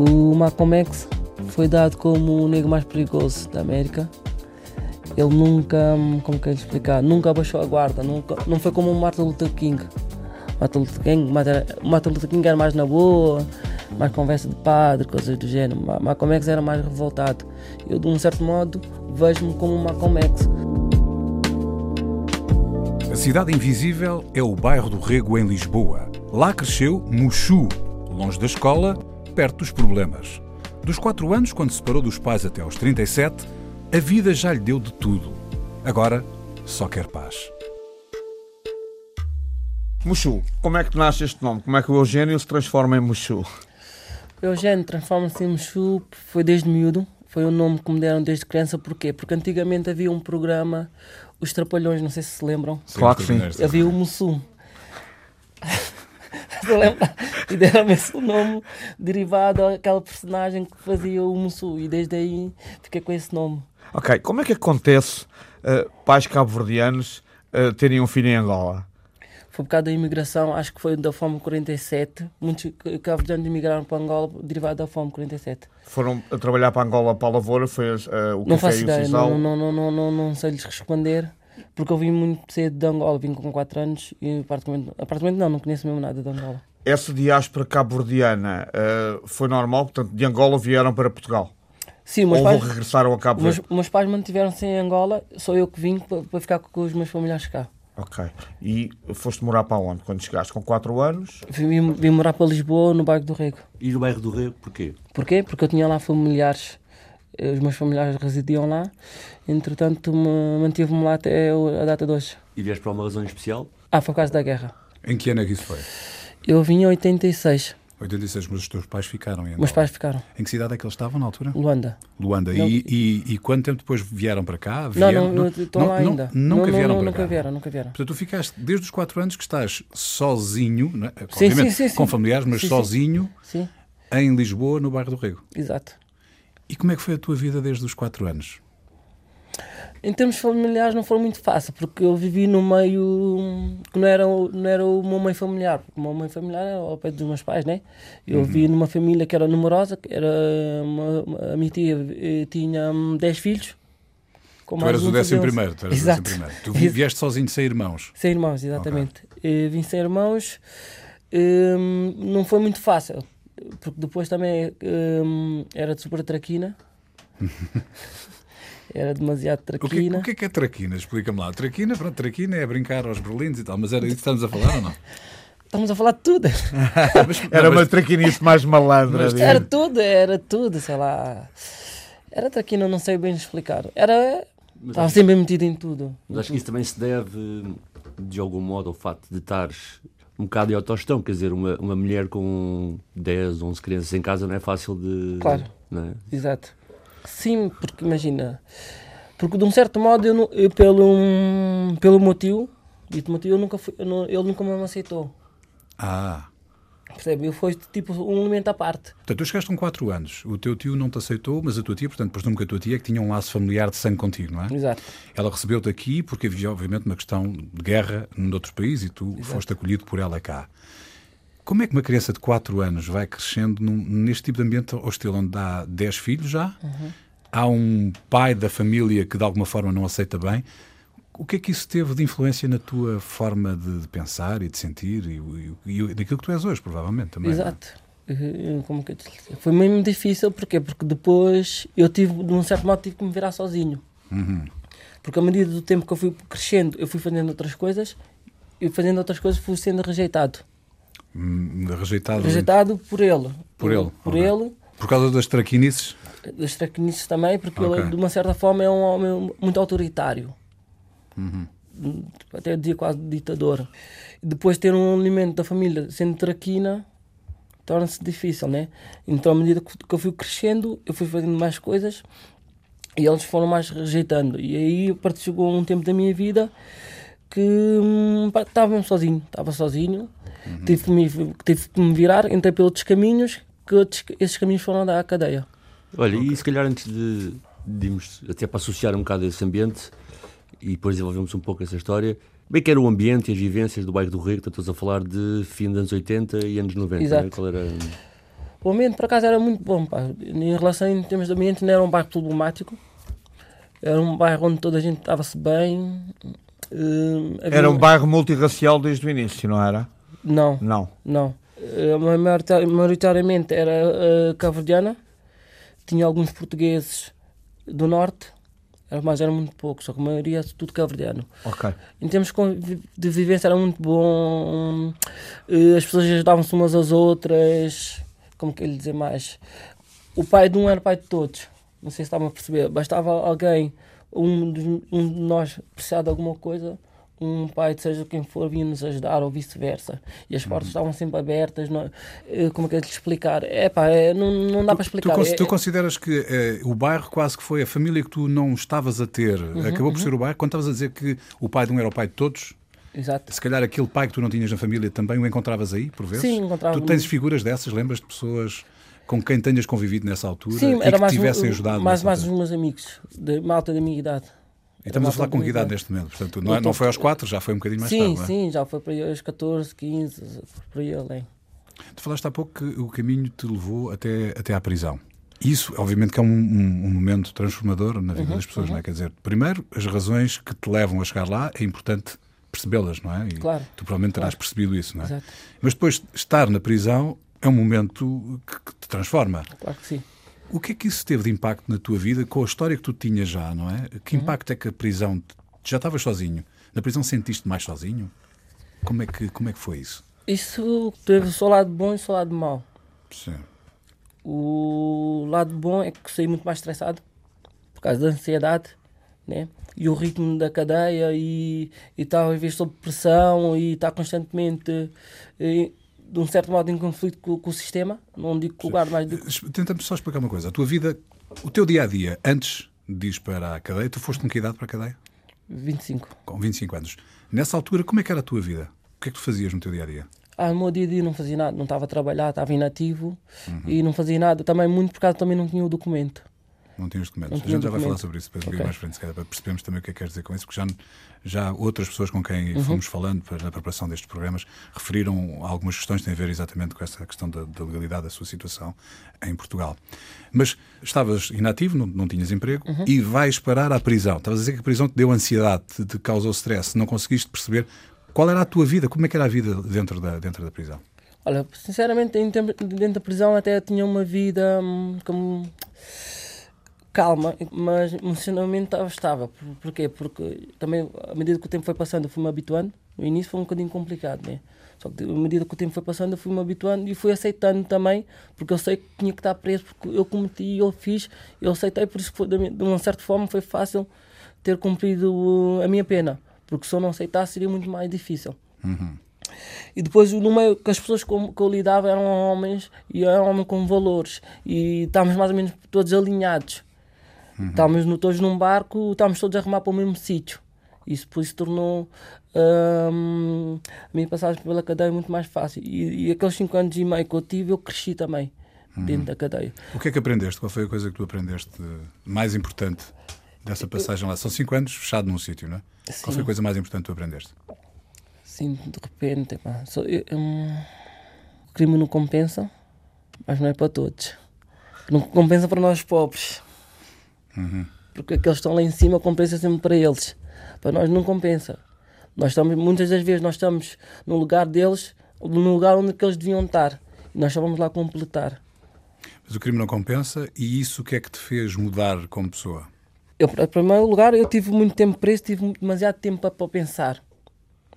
O Malcolm X foi dado como o negro mais perigoso da América. Ele nunca, como quero explicar, nunca abaixou a guarda, nunca, não foi como o Martin Luther King. Martin Luther King, Martin Luther King era mais na boa, mais conversa de padre, coisas do género. Malcolm X era mais revoltado. Eu, de um certo modo, vejo-me como o Malcolm X. A Cidade Invisível é o bairro do Rego, em Lisboa. Lá cresceu Muxu, longe da escola, perto dos problemas. Dos 4 anos, quando se separou dos pais até aos 37, a vida já lhe deu de tudo. Agora só quer paz. Muxu, como é que nasce este nome? Como é que o Eugênio se transforma em Muxu? O Eugênio transforma-se em Muxu, foi desde miúdo, foi o nome que me deram desde criança, porquê? Porque antigamente havia um programa, Os Trapalhões, não sei se se lembram. Claro que sim. Havia o Mussu. e deram-me esse nome derivado àquela personagem que fazia o Mussu, e desde aí fiquei com esse nome. Ok, como é que acontece uh, pais cabo-verdianos uh, terem um filho em Angola? foi por causa da imigração, acho que foi da fome 47. Muitos cabo-verdianos imigraram para Angola derivado da fome 47. Foram a trabalhar para Angola para a lavoura, foi uh, o não café faço e o ideia, não, não, não, não, não, não sei lhes responder, porque eu vim muito cedo de Angola, vim com 4 anos e praticamente, praticamente não, não conheço mesmo nada de Angola. Essa diáspora cabo-verdiana uh, foi normal? Portanto, de Angola vieram para Portugal? Sim, meus Ou pais, regressaram a Cabo meus, Verde? meus pais mantiveram-se em Angola, sou eu que vim para, para ficar com os meus familiares cá. Ok. E foste morar para onde? Quando chegaste com 4 anos? Vim, vim morar para Lisboa, no bairro do Rego. E no bairro do Rego, porquê? Porquê? Porque eu tinha lá familiares, eh, os meus familiares residiam lá, entretanto me- mantive-me lá até a data de hoje. E vieste para uma razão especial? Ah, foi por causa da guerra. Em que ano é que isso foi? Eu vim em 86, 86, mas os teus pais ficaram em Angola. meus pais ficaram. Em que cidade é que eles estavam na altura? Luanda. Luanda. Não. E, e, e quanto tempo depois vieram para cá? Não, Vieram? não, eu estou lá ainda. Nunca não, vieram não, para nunca cá? vieram, nunca vieram. Portanto, tu ficaste desde os 4 anos que estás sozinho, não é? Sim, obviamente sim, sim, com sim. familiares, mas Sim, sim. sozinho Sim, em Lisboa, no bairro do Rego. exato. E como é que foi a tua vida desde os 4 anos? Em termos familiares não foi muito fácil, porque eu vivi no meio que não era, o- não era uma mãe familiar, porque uma mãe familiar era ao pé dos meus pais, né? Eu Uhum. vivi numa família que era numerosa, que era uma, a minha tia eh, tinha hum, 10 filhos. Tu eras o décimo fazer- primeiro. Tu eras o Exato. décimo primeiro. Tu vi- vieste sozinho sem irmãos. Sem irmãos, exatamente. Eh, vim sem irmãos. Hum, não foi muito fácil, porque depois também hum, era de super traquina. era demasiado O que, traquina. o que é que é traquina? Explica-me lá. Traquina, pronto, traquina é brincar aos berlindes e tal, mas era isso que estamos a falar ou não? Estamos a falar de tudo. Mas- Era não, uma mas- traquinice mais malandra. Mas-. Era tudo, era tudo, sei lá. Era traquina, não sei bem explicar. Era. Mas Estava acho, sempre metido em tudo. mas acho que isso também se deve, de algum modo, ao facto de estares um bocado em autogestão. Quer dizer, uma, uma mulher com 10, 11 crianças em casa não é fácil de. Claro. Não é? Exato. Sim, porque imagina. Porque de um certo modo, eu, eu pelo, pelo motivo, dito motivo, eu nunca fui, eu não- ele nunca me aceitou. Ah, Percebe? Eu fui tipo um elemento à parte. portanto, tu chegaste com 4 anos. O teu tio não te aceitou, mas a tua tia, portanto, presumo que a tua tia é que tinha um laço familiar de sangue contigo, não é? Exato. Ela recebeu-te aqui porque havia, obviamente, uma questão de guerra num outro país e tu foste acolhido por ela cá. Como é que uma criança de 4 anos vai crescendo num- neste tipo de ambiente hostil, onde há 10 filhos já? Há um pai da família que de alguma forma não aceita bem. O que é que isso teve de influência na tua forma de, de pensar e de sentir e, e, e daquilo que tu és hoje, provavelmente também? é? Exato. Eh, Como que? Foi mesmo difícil, porquê? Porque depois eu tive, de um certo modo, tive que me virar sozinho. Uhum. Porque à medida do tempo que eu fui crescendo, eu fui fazendo outras coisas e fazendo outras coisas fui sendo rejeitado. Hum, Rejeitado, Rejeitado por ele. Por ele, Por ok. ele, por causa das traquinices. das traquinices também, porque Ok. ele, de uma certa forma, é um homem muito autoritário. Uhum. Até eu dizia quase ditador. Depois ter um elemento da família sendo traquina, torna-se difícil, né? Então, à medida que eu fui crescendo, eu fui fazendo mais coisas e eles foram mais rejeitando. E aí, chegou um tempo da minha vida que hum, estava mesmo sozinho, estava sozinho, uhum. tive, que me, tive que me virar, entrei pelos outros caminhos, que outros, esses caminhos foram dar à cadeia. Olha, okay. e se calhar antes de, de irmos, até para associar um bocado esse ambiente e depois desenvolvemos um pouco essa história, bem que era o ambiente e as vivências do bairro do Rio, estás a falar de fim dos anos 80 e anos 90, Exato. Né? Qual era... O ambiente, por acaso, era muito bom. Pá. Em relação em termos de ambiente, não era um bairro problemático. Era um bairro onde toda a gente estava-se bem, Uh, havia... Era um bairro multirracial desde o início, não era? Não. Não. Não. Uh, maioritariamente era uh, cabo-verdiana, tinha alguns portugueses do norte, mas eram muito poucos, só que a maioria tudo cabo-verdiano. Ok. Em termos de vivência era muito bom, uh, as pessoas ajudavam-se umas às outras, como que ele dizer mais? O pai de um era pai de todos, não sei se estavam a perceber, bastava alguém um de, um de nós precisar de alguma coisa, um pai, seja quem for, vinha nos ajudar ou vice-versa. E as portas uhum. estavam sempre abertas. Não, eh, como é que é de explicar? É pá, é, não, não dá tu, para explicar. Tu, é, tu consideras que é, o bairro quase que foi a família que tu não estavas a ter, uhum, acabou por uhum. ser o bairro? Quando estavas a dizer que o pai de um era o pai de todos, Exato. Se calhar aquele pai que tu não tinhas na família também o encontravas aí, por vezes? Sim, encontrava. Tu tens figuras dessas, lembras de pessoas com quem tenhas convivido nessa altura Sim, e que tivessem ajudado? Mais, mais os meus amigos, de malta da minha idade. E estamos a falar com que idade neste momento? Portanto, não, é, não foi aos 4, já foi um bocadinho mais sim, tarde. Sim, sim, já foi para aos 14, 15, por aí além. Tu falaste há pouco que o caminho te levou até, até à prisão. Isso, obviamente, que é um, um, um momento transformador na vida uhum, das pessoas, uhum. não é? Quer dizer, primeiro, as razões que te levam a chegar lá é importante percebê-las, não é? E claro. Tu provavelmente terás claro. percebido isso, não é? Exato. Mas depois, estar na prisão é um momento que, que te transforma. Claro que sim. O que é que isso teve de impacto na tua vida com a história que tu tinhas já, não é? Que uhum. impacto é que a prisão já estavas sozinho. Na prisão sentiste mais sozinho? Como é que, como é que foi isso? Isso teve o seu lado bom e o seu lado mau. Sim. O lado bom é que saí muito mais estressado por causa da ansiedade, né? E o ritmo da cadeia e estar a viver sob pressão e estar constantemente e, de um certo modo em conflito com, com o sistema. Não digo que o lugar mais. Tenta-me só explicar uma coisa. A tua vida, o teu dia a dia, antes de ir para a cadeia, tu foste com que idade para a cadeia? 25. Com 25 anos. Nessa altura, como é que era a tua vida? O que é que tu fazias no teu dia a dia? Ah, no meu dia a dia não fazia nada, não estava a trabalhar, estava inativo uhum. e não fazia nada. Também muito por causa também não tinha o documento. Não tinha os documentos. A gente já vai falar sobre isso depois okay. mais frente, para percebermos também o que é que queres dizer com isso, porque já, já outras pessoas com quem uhum. fomos falando na preparação destes programas referiram algumas questões que têm a ver exatamente com essa questão da, da legalidade da sua situação em Portugal. Mas estavas inativo, não, não tinhas emprego uhum. e vais parar à prisão. Estavas a dizer que a prisão te deu ansiedade, te, te causou stress, não conseguiste perceber qual era a tua vida, como é que era a vida dentro da, dentro da prisão? Olha, sinceramente, dentro da prisão até tinha uma vida hum, como calma, mas emocionalmente estava. Porquê? Porque também, à medida que o tempo foi passando, fui-me habituando. No início foi um bocadinho complicado, né? Só que à medida que o tempo foi passando, eu fui-me habituando e fui aceitando também, porque eu sei que tinha que estar preso, porque eu cometi, eu fiz, eu aceitei, por isso que foi, de uma certa forma foi fácil ter cumprido a minha pena, porque se eu não aceitasse seria muito mais difícil. Uhum. E depois, no meio que as pessoas com que eu lidava eram homens e eram homens com valores, e estávamos mais ou menos todos alinhados. Uhum. Estávamos no, todos num barco, estávamos todos a remar para o mesmo sítio. Isso por isso tornou hum, a minha passagem pela cadeia muito mais fácil. E, e aqueles 5 anos e meio que eu tive, eu cresci também uhum. dentro da cadeia. O que é que aprendeste? Qual foi a coisa que tu aprendeste mais importante dessa passagem lá? São 5 anos fechado num sítio, não é? Sim. Qual foi a coisa mais importante que tu aprendeste? Sim, de repente, pá, só, eu, o crime não compensa, mas não é para todos. Não compensa para nós pobres. Uhum. Porque aqueles que estão lá em cima compensa sempre para eles. Para nós não compensa. Nós estamos, muitas das vezes nós estamos no lugar deles, no lugar onde eles deviam estar. E nós só vamos lá completar. Mas o crime não compensa e isso o que é que te fez mudar como pessoa? Eu, em primeiro lugar, eu tive muito tempo preso, tive demasiado tempo para, para pensar.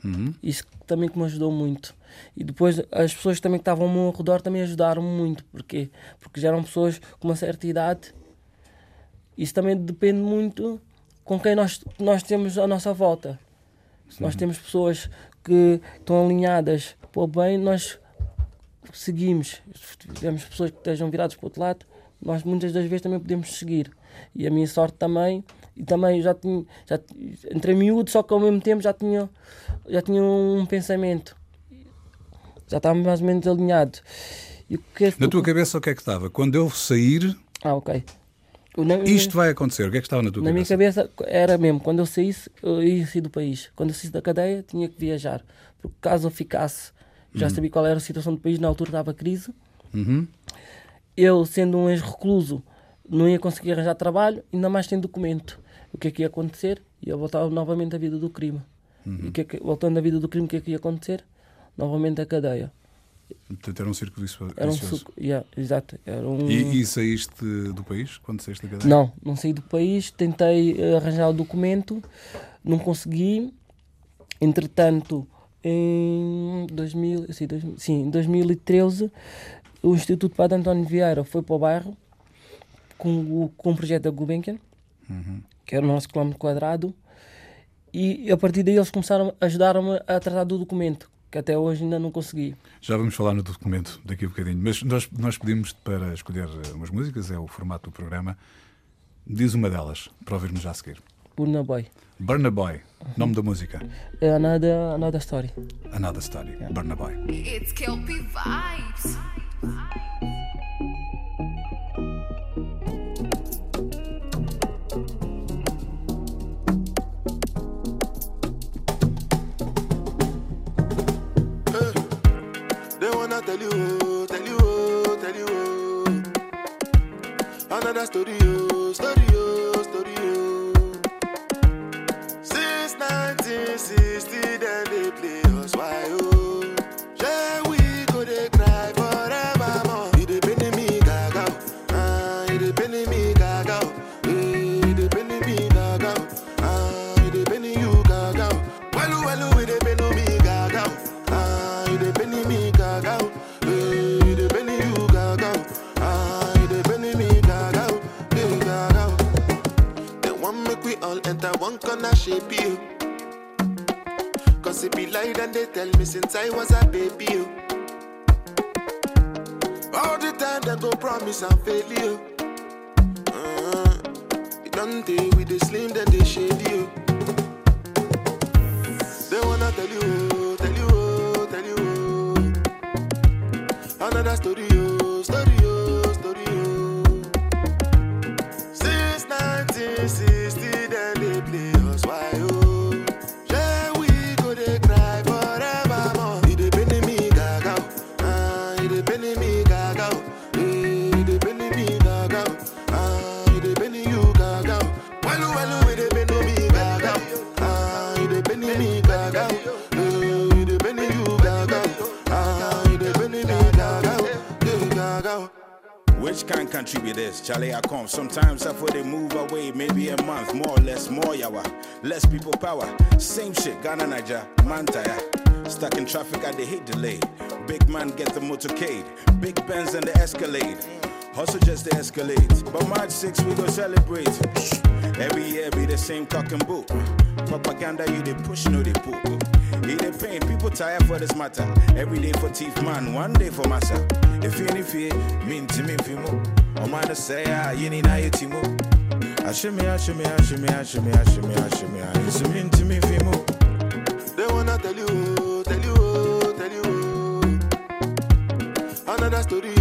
Uhum. Isso também que me ajudou muito. E depois as pessoas também que estavam ao meu redor também ajudaram muito. Porquê? Porque já eram pessoas com uma certa idade isso também depende muito com quem nós, nós temos à nossa volta. Se nós temos pessoas que estão alinhadas para o bem, nós seguimos, tivemos pessoas que estejam viradas para o outro lado, nós muitas das vezes também podemos seguir. E a minha sorte também, e também já tinha, já, entre miúdo, só que ao mesmo tempo já tinha, já tinha um pensamento. Já estava mais ou menos alinhado. E que é, Na tua cabeça o que é que estava? Quando eu sair. Ah, ok. Na, isto vai acontecer. O que é que estava na tua na cabeça? Na minha cabeça era mesmo, quando eu saísse, eu ia sair do país. Quando eu saísse da cadeia, tinha que viajar. Porque caso eu ficasse, já uhum. sabia qual era a situação do país, na altura estava crise. Uhum. Eu, sendo um ex-recluso, não ia conseguir arranjar trabalho, ainda mais sem documento. O que é que ia acontecer? Ia voltar novamente à vida do crime. Uhum. E que é que, voltando à vida do crime, o que é que ia acontecer? Novamente a cadeia. Portanto, era um círculo vicioso. Era um círculo, yeah, exato. Era um... e, e, saíste do país quando saíste da cadeia? Não, não saí do país. Tentei eh, arranjar o documento, não consegui. Entretanto, em 2000, sim, 2000, sim, em 2013, o Instituto Padre António Vieira foi para o bairro com o, com o projeto da Gulbenkian, uhum. que era o nosso quilómetro quadrado, e a partir daí eles começaram a ajudar-me a tratar do documento que até hoje ainda não consegui. Já vamos falar no documento daqui a um bocadinho, mas nós, nós pedimos para escolher umas músicas, é o formato do programa. Diz uma delas, para ouvirmos já a seguir. Burna Boy. Burna Boy, nome da música. É Another, another Story. Another Story, yeah. Burna Boy. It's Kelpie Vibes. Tell you, tell you, tell you. Another story, oh, story, oh, story, shape you. Cause it be lie and they tell me since I was a baby. You. All the time they go promise and fail you. Uh, it don't they with the slim then they shade you. They wanna tell you, tell you, tell you. Another story, country be this? Charlie, I come. Sometimes after they move away, maybe a month, more or less, more yawa. Less people power. Same shit, Ghana, Niger, Mantaya. Stuck in traffic, I they hate delay. Big man get the motorcade. Big Benz and the Escalade. Hustle just the Escalade. But March 6, we go celebrate. Every year be the same cock and boot. Propaganda, you they push, no they poop. He they pain, people tired for this matter. Every day for teeth man, one day for massa. If you any fear, mean to me, fimo. Oh man, say, ah, you need I timo. Ashimi, ah, ashimi, ah, ashimi, ah, ashimi, ashimi, ashimi, ashimi. It's mean to me, fimo. They wanna tell you, tell you, tell you. Another story,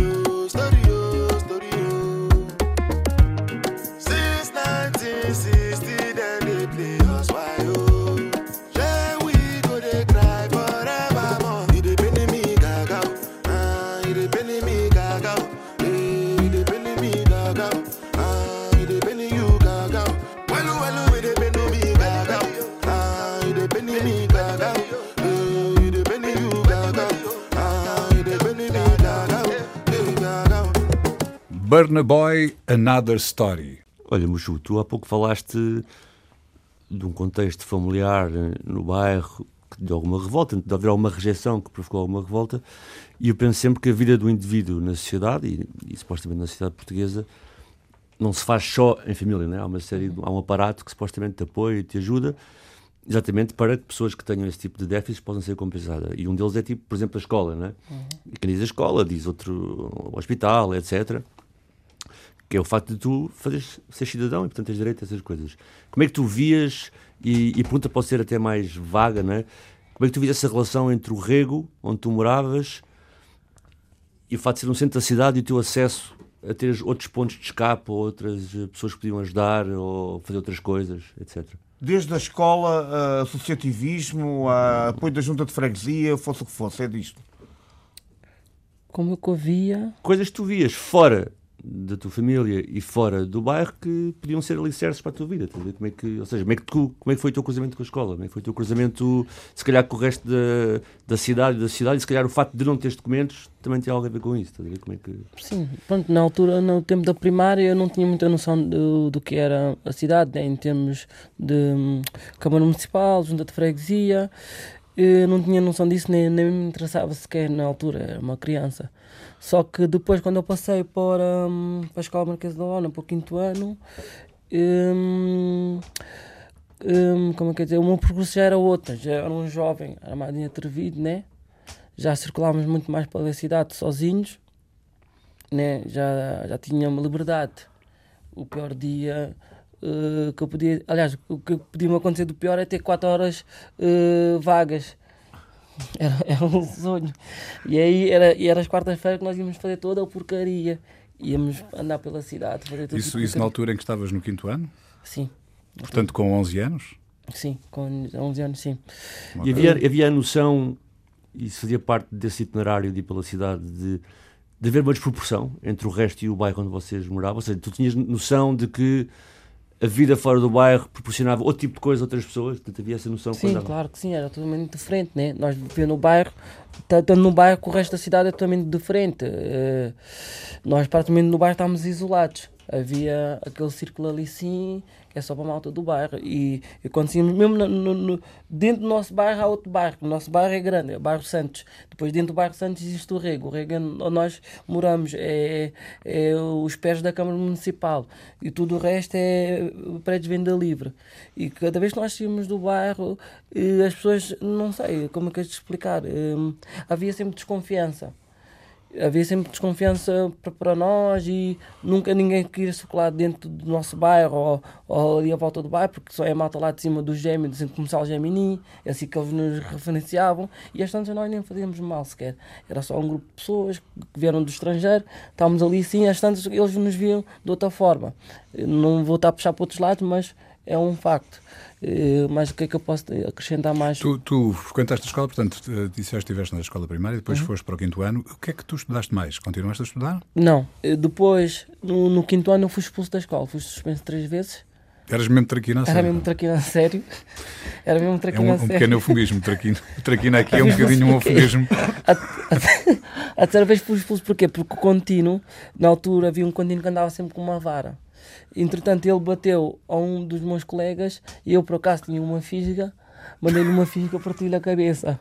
Burna Boy, Another Story. Olha, Muxu, tu há pouco falaste de um contexto familiar eh, no bairro de alguma revolta, de haver alguma rejeição que provocou alguma revolta, e eu penso sempre que a vida do indivíduo na sociedade, e, e supostamente na sociedade portuguesa, não se faz só em família, né? há uma série, há um aparato que supostamente te apoia e te ajuda, exatamente para que pessoas que tenham esse tipo de déficits possam ser compensadas. E um deles é tipo, por exemplo, a escola, né? Uhum. Quem diz a escola, diz outro o hospital, etc. Que é o facto de tu fazeres, ser cidadão e, portanto, tens direito a essas coisas. Como é que tu vias, e, e a pergunta pode ser até mais vaga, né? Como é que tu vias essa relação entre o rego, onde tu moravas, e o facto de ser no centro da cidade e o teu acesso a ter outros pontos de escape, ou outras pessoas que podiam ajudar, ou fazer outras coisas, etc desde a escola, associativismo, a apoio da junta de freguesia, fosse o que fosse, é disto. Como é que eu via? Coisas que tu vias fora da tua família e fora do bairro que podiam ser alicerces para a tua vida. Como é que, ou seja, como é que, tu, como é que foi o teu cruzamento com a escola? Como é que foi o teu cruzamento, se calhar, com o resto da, da cidade da cidade e se calhar o facto de não teres documentos também tem algo a ver com isso. Tá como é que... Sim, pronto, na altura, no tempo da primária, eu não tinha muita noção do, do que era a cidade, né, em termos de hum, Câmara Municipal, Junta de Freguesia. Eu não tinha noção disso, nem, nem me interessava sequer na altura, era uma criança. Só que depois, quando eu passei para, um, para a Escola Marquesa da ONU, para o quinto ano, um, um, como é que é dizer, o meu percurso já era outro, já era um jovem armado e atrevido, né? Já circulávamos muito mais pela cidade sozinhos, né? Já, já tínhamos liberdade. O pior dia uh, que eu podia, aliás, o que podia me acontecer do pior é ter quatro horas uh, vagas era, era um sonho. E aí era, e era as quartas-feiras que nós íamos fazer toda a porcaria. Íamos andar pela cidade, fazer tudo. Isso, isso na altura em que estavas no quinto ano? Sim. Portanto, com 11 anos? Sim, com 11 anos, sim. E havia, havia a noção, isso fazia parte desse itinerário de ir pela cidade, de, de haver uma desproporção entre o resto e o bairro onde vocês moravam? Ou seja, tu tinhas noção de que a vida fora do bairro proporcionava outro tipo de coisa a outras pessoas? Portanto, havia essa noção? Sim, claro que sim, era totalmente diferente, né? Nós vivíamos no bairro, tanto no bairro que o resto da cidade é totalmente diferente. Uh, nós praticamente no bairro estávamos isolados. Havia aquele círculo ali sim, é só para a malta do bairro. E, e íamos, mesmo no, no, no, dentro do nosso bairro há outro bairro. O nosso bairro é grande, é o bairro Santos. Depois dentro do bairro Santos existe o Rego. O Rego é onde nós moramos, é, é os pés da Câmara Municipal. E tudo o resto é prédio de venda livre. E cada vez que nós saímos do bairro, as pessoas, não sei como é que é de explicar, hum, havia sempre desconfiança havia sempre desconfiança para nós e nunca ninguém queria circular dentro do nosso bairro ou, ou ali à volta do bairro, porque só é malta lá de cima do Gêmeo, do Centro Comercial Gemini, é assim que eles nos referenciavam, e às tantas nós nem fazíamos mal sequer. Era só um grupo de pessoas que vieram do estrangeiro, estávamos ali sim, às tantas eles nos viam de outra forma. Não vou estar a puxar para outros lados, mas é um facto. Uh, mas o que é que eu posso acrescentar mais? Tu, tu frequentaste a escola, portanto, disseste que estiveste na escola primária, depois uhum. foste para o quinto ano. O que é que tu estudaste mais? Continuaste a estudar? Não. Eh, depois, no, no quinto ano, eu fui expulso da escola. Fui suspenso três vezes. Eras mesmo traquina a sério? Era mesmo traquina a sério. Era mesmo traquina é um, a sério. um pequeno eufemismo, traquina. Traquina aqui é um bocadinho um eufemismo. A, a, a terceira vez fui expulso porquê? Porque o contínuo, na altura havia um contínuo que andava sempre com uma vara. Entretanto, ele bateu a um dos meus colegas e eu, por acaso, tinha uma fisga, mandei-lhe uma fisga para lhe a cabeça.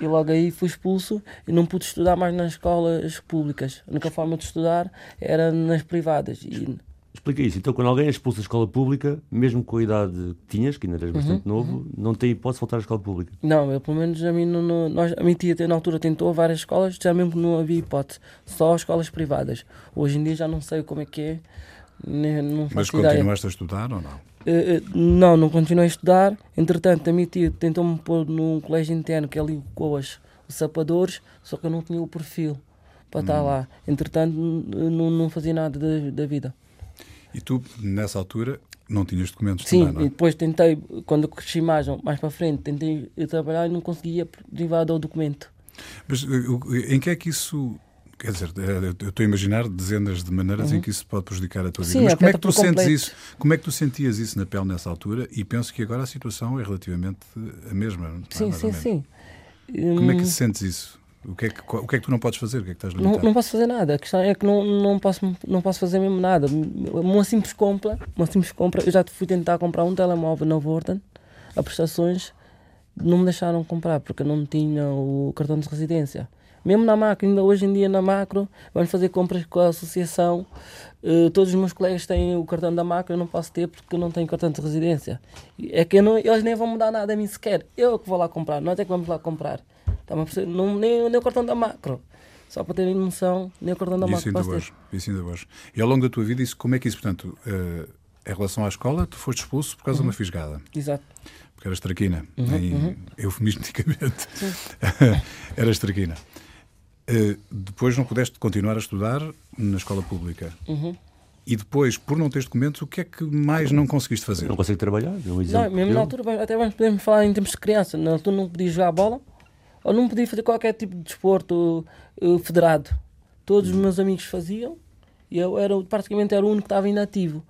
E logo aí fui expulso e não pude estudar mais nas escolas públicas. A única forma de estudar era nas privadas. E... Explica isso. Então, quando alguém é expulso da escola pública, mesmo com a idade que tinhas, que ainda eras bastante uhum, novo, uhum. não tem hipótese de voltar à escola pública? Não, eu, pelo menos a mim, não, não, nós, a minha tia na altura tentou várias escolas, já mesmo não havia hipótese. Só escolas privadas. Hoje em dia já não sei como é que é não Mas continuaste a estudar ou não? Uh, não, não continuei a estudar. Entretanto, a minha tia tentou-me pôr num colégio interno que é ali com os sapadores, só que eu não tinha o perfil para hum. estar lá. Entretanto, não, não fazia nada da, da vida. E tu, nessa altura, não tinhas documentos Sim, também, é? e depois tentei, quando cresci mais, mais para frente, tentei trabalhar e não conseguia derivar do documento. Mas em que é que isso Quer dizer, eh, eu estou a imaginar dezenas de maneiras uhum. em que isso pode prejudicar a tua vida. Sim, Mas como é que tu sentes isso? Como é que tu sentias isso na pele nessa altura? E penso que agora a situação é relativamente a mesma. É? Sim, sim, sim. Como é que hum. sentes isso? O que, é que, o que é que tu não podes fazer? O que é que estás limitado? Não, não posso fazer nada. A questão é que não, não, posso, não posso fazer mesmo nada. Uma simples compra, uma simples compra. Eu já fui tentar comprar um telemóvel na Vorten, a prestações, não me deixaram comprar porque eu não tinha o cartão de residência Mesmo na macro, ainda hoje em dia na macro, vamos fazer compras com a associação. Uh, todos os meus colegas têm o cartão da macro, eu não posso ter porque eu não tenho cartão de residência. É que não, eles nem vão mudar nada a mim sequer. Eu que vou lá comprar, nós é que vamos lá comprar. Tá, não, nem, nem o cartão da macro. Só para terem noção, nem o cartão da macro. Isso ainda hoje. Isso ainda hoje. E ao longo da tua vida, isso, como é que isso, portanto, uh, em relação à escola, tu foste expulso por causa uhum. de uma uhum. fisgada? Exato porque era estraquina, uhum, em uhum. eufemisticamente. era estraquina. Uh, depois não pudeste continuar a estudar na escola pública. Uhum. E depois, por não teres documentos, o que é que mais não conseguiste fazer? Não consigo trabalhar? Não, mesmo eu... na altura, até vamos podemos falar em termos de criança. Na altura não podia jogar bola ou não podia fazer qualquer tipo de desporto uh, federado. Todos os meus amigos faziam e eu era, praticamente era o único que estava inativo.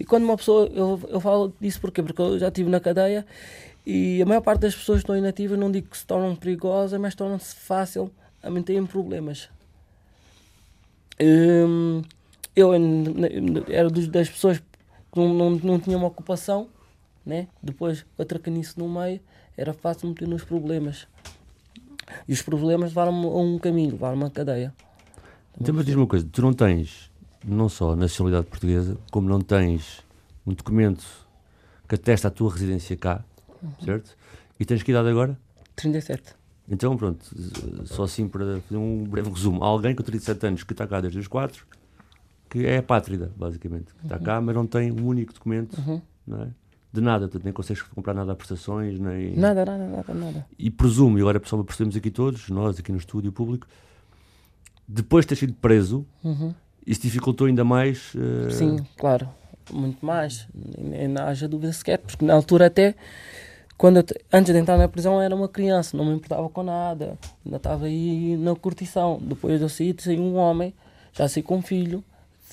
E quando uma pessoa, eu, eu falo disso porquê? Porque eu já estive na cadeia e a maior parte das pessoas que estão inativas, não digo que se tornam perigosas, mas tornam-se fácil a meterem problemas. Hum, eu era das pessoas que não, não, não tinha uma ocupação, né? depois a tracanice no meio, era fácil meter nos problemas. E os problemas levaram-me a um caminho, levaram-me à cadeia. Então, mas diz uma coisa: tu não tens não só nacionalidade portuguesa, como não tens um documento que atesta a tua residência cá, uhum. certo? E tens que idade agora? 37. Então, pronto, só assim para fazer um breve resumo. Há alguém com 37 anos que está cá desde os 4, que é apátrida, basicamente. Que está uhum. cá, mas não tem um único documento, uhum. não é? De nada, portanto, nem consegues comprar nada a prestações, nem... Nada, nada, nada, nada. E presumo, e agora pessoal percebemos aqui todos, nós aqui no estúdio público, depois de ter sido preso, uhum. Isso dificultou ainda mais? Uh... Sim, claro, muito mais. Nem, não haja dúvida sequer, porque na altura até, quando eu, antes de entrar na prisão, era uma criança, não me importava com nada, ainda estava aí na curtição. Depois eu saí, saí um homem, já saí com um filho,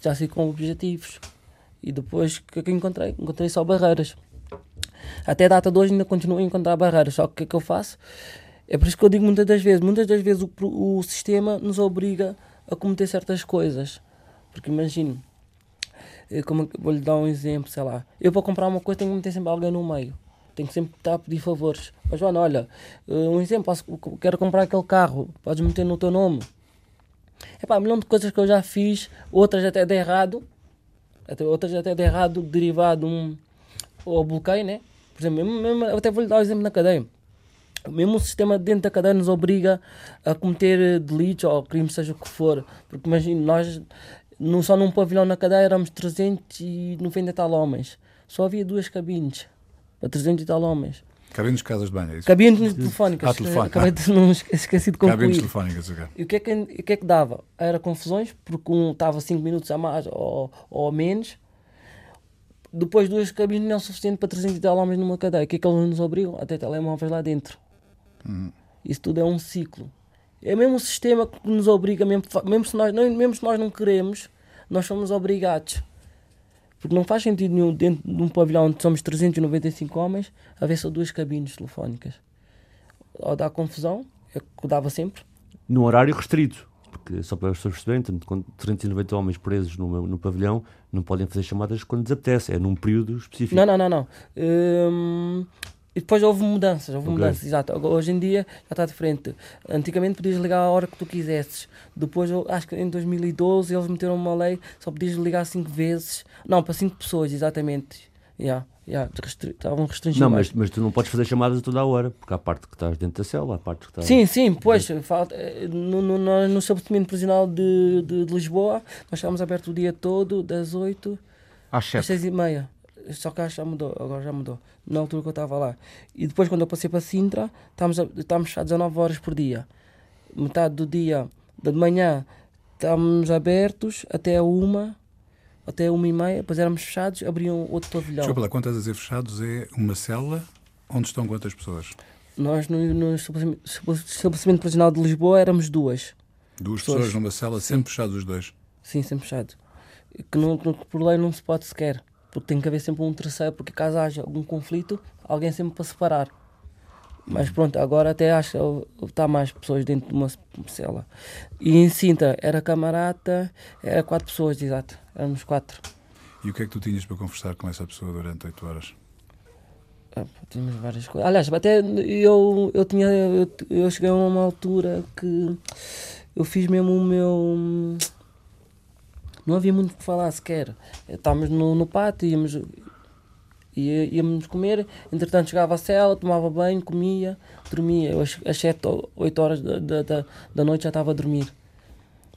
já saí com objetivos. E depois que é que encontrei? Encontrei só barreiras. Até a data de hoje ainda continuo a encontrar barreiras, só que o que é que eu faço? É por isso que eu digo muitas das vezes, muitas das vezes o, o sistema nos obriga a cometer certas coisas porque imagino, como vou-lhe dar um exemplo, sei lá, eu para comprar uma coisa tenho que meter sempre alguém no meio. Tenho que sempre estar a pedir favores. Mas, Joana, olha, eh, um exemplo, quero comprar aquele carro, podes meter no teu nome. É pá, um milhão de coisas que eu já fiz, outras até de errado, até, outras até de errado, derivado um, ou bloqueio, né? Por exemplo, mesmo, mesmo, eu até vou-lhe dar um exemplo na cadeia. Mesmo o sistema dentro da cadeia nos obriga a cometer delitos ou crimes, seja o que for. Porque imagina, nós no, só num pavilhão na cadeia éramos 390 e tal homens. Só havia duas cabines para 300 e tal homens. Cabines de casas de banho, é isso? Cabines telefónicas. Ah, telefone. Acabei de não esqueci de concluir. Cabines telefónicas, ok. E o que, é que, o que é que dava? Era confusões, porque um estava 5 minutos a mais ou, ou a menos. Depois duas cabines não é o suficiente para 300 e tal homens numa cadeia. O que é que eles nos obrigam? Até telemóveis lá dentro. Uhum. Isso tudo é um ciclo. É mesmo um sistema que nos obriga, mesmo, mesmo, se nós, mesmo se nós não queremos, nós somos obrigados. Porque não faz sentido nenhum, dentro de um pavilhão onde somos 395 homens, haver só duas cabines telefónicas. Ou dá confusão, é que dava sempre. Num horário restrito. Porque, só para as pessoas perceberem, com 390 homens presos no, no pavilhão, não podem fazer chamadas quando lhes apetece, é num período específico. Não, não, não. não. Hum, e depois houve mudanças, houve okay. mudanças, exato. Hoje em dia já está diferente. Antigamente podias ligar a hora que tu quisesses. Depois, acho que em 2012, eles meteram uma lei, só podias ligar cinco vezes. Não, para cinco pessoas, exatamente. Yeah, yeah, restri estavam restringindo. Não, mas, mas tu não podes fazer chamadas a toda a hora, porque há parte que estás dentro da cela, há parte que estás. Sim, sim, pois, falta, eh, no, no, no, no estabelecimento prisional de, de, de, Lisboa, nós estávamos abertos o dia todo, das 8 às, às 6 e meia. Só que já mudou, agora já mudou. Na altura que eu estava lá. E depois, quando eu passei para Sintra, estávamos, estávamos fechados a 9 horas por dia. Metade do dia, de manhã, estávamos abertos até a uma, até uma e meia, depois éramos fechados, abriam outro pavilhão. Desculpa lá, quando estás a dizer fechados, é uma cela onde estão quantas pessoas? Nós, no, no estabelecimento prisional de Lisboa, éramos duas. Duas pessoas, pessoas numa cela, sempre fechados os dois? Sim, sempre fechados. Que, não, que por lei não se pode sequer porque tem que haver sempre um terceiro, porque caso haja algum conflito, alguém sempre para separar. Mas pronto, agora até acho que está mais pessoas dentro de uma cela. E em Sinta era camarada, era quatro pessoas, exato. Éramos quatro. E o que é que tu tinhas para conversar com essa pessoa durante oito horas? Ah, Tínhamos várias coisas. Aliás, até eu, eu tinha. Eu, eu cheguei a uma altura que eu fiz mesmo o meu. Não havia muito o que falar sequer. Estávamos no, no pátio, íamos, ia- íamos comer, entretanto chegava à cela, tomava banho, comia, dormia. Eu, às, às 7 ou 8 horas da, da, da, noite já estava a dormir.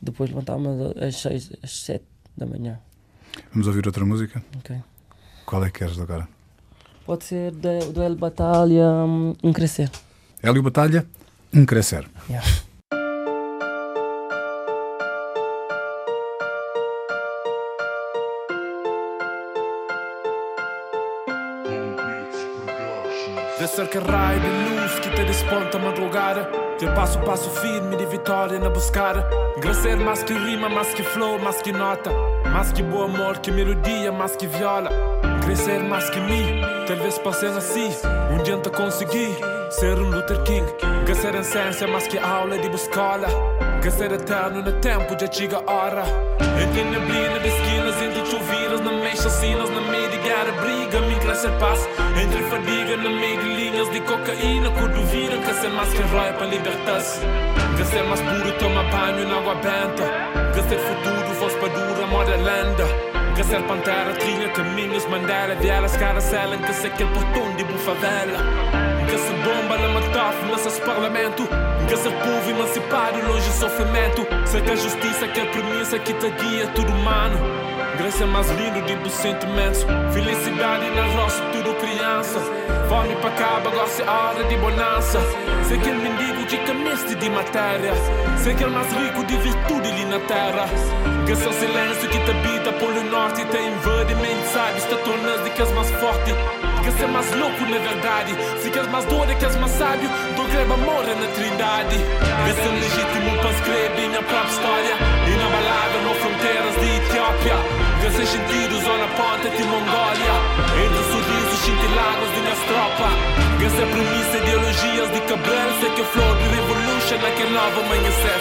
Depois levantava-me às 6, às 7 da manhã. Vamos ouvir outra música? Ok. Qual é que queres agora? Pode ser do, do El Batalha um, um Crescer. Hélio Batalha, um crescer. Yeah. Cerca raio de luz que te desponta madrugada. Teu passo passo firme de vitória na buscada. Gracer mais que rima, mais que flow, mais que nota. Mais que bom amor, que melodia, mais que viola. Crescer mais que mim, talvez possa assim. Um dia te conseguir ser um Luther King. Gracer em essência, mais que aula de escola Gracer eterno no tempo, já chega a hora. Entre neblina de esquinas, entre chovidas Na mecha sinas, na meia de guerra briga Crescer paz, entre fadiga Na meio de de cocaína Quando viram que ser mais que rói para libertar-se Que ser mais puro, toma banho na água benta Que ser futuro, voz para dura, moda lenda Que ser pantera, trilha caminhos, Mandela Viela, escaracela, que ser aquele portão de bufavela Que ser bomba, na metáfora, nesse parlamento Que ser povo emancipado, longe do sofrimento Sei que a justiça, que a premissa que te guia, tudo humano Graça mais lindo de bons sentimentos Felicidade na roça, tudo criança. Fome para cabo, agora é hora de bonança. Sei que ele mendigo que camiste de matéria. Sei que ele mais rico de virtude ali na terra. Que seu silêncio que te habita polo norte Te invade, mente sabe, está tornando de que és mais forte. Que ser mais louco na verdade. Se queres mais dor, é que és mais sábio Do greba mora na trindade. Que ser legítimo para escrever minha própria história. Inabalável, não fronteiras de Etiópia Que ser sentido, zona ponta de Mongólia Entre sorrisos cintilados de minhas tropas. Que ser premissa, ideologias de Cabral. Sei que flor de revolution naquele novo amanhecer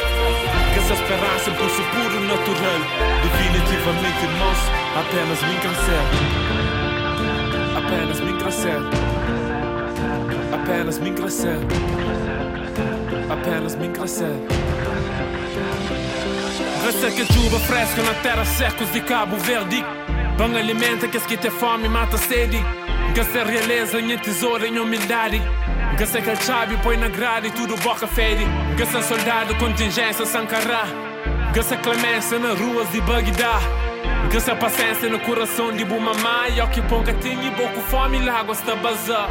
Que ser esperança, impulso puro, natural. Definitivamente, irmãos, apenas me crescer Apenas me crescer Apenas me crescer Apenas me crescer Crescer que chuva fresca na terra secos de Cabo Verde. Pão alimenta que que tem fome mata sede. Crescer realeza em tesouro em humildade. Que chave põe na grade tudo boca fede. Crescer soldado contingência Sankara. Crescer clemência nas ruas de Bagdá. Crescer paciência no coração de Bumamá. E ao que ponga tem e pouco fome lágua está bazar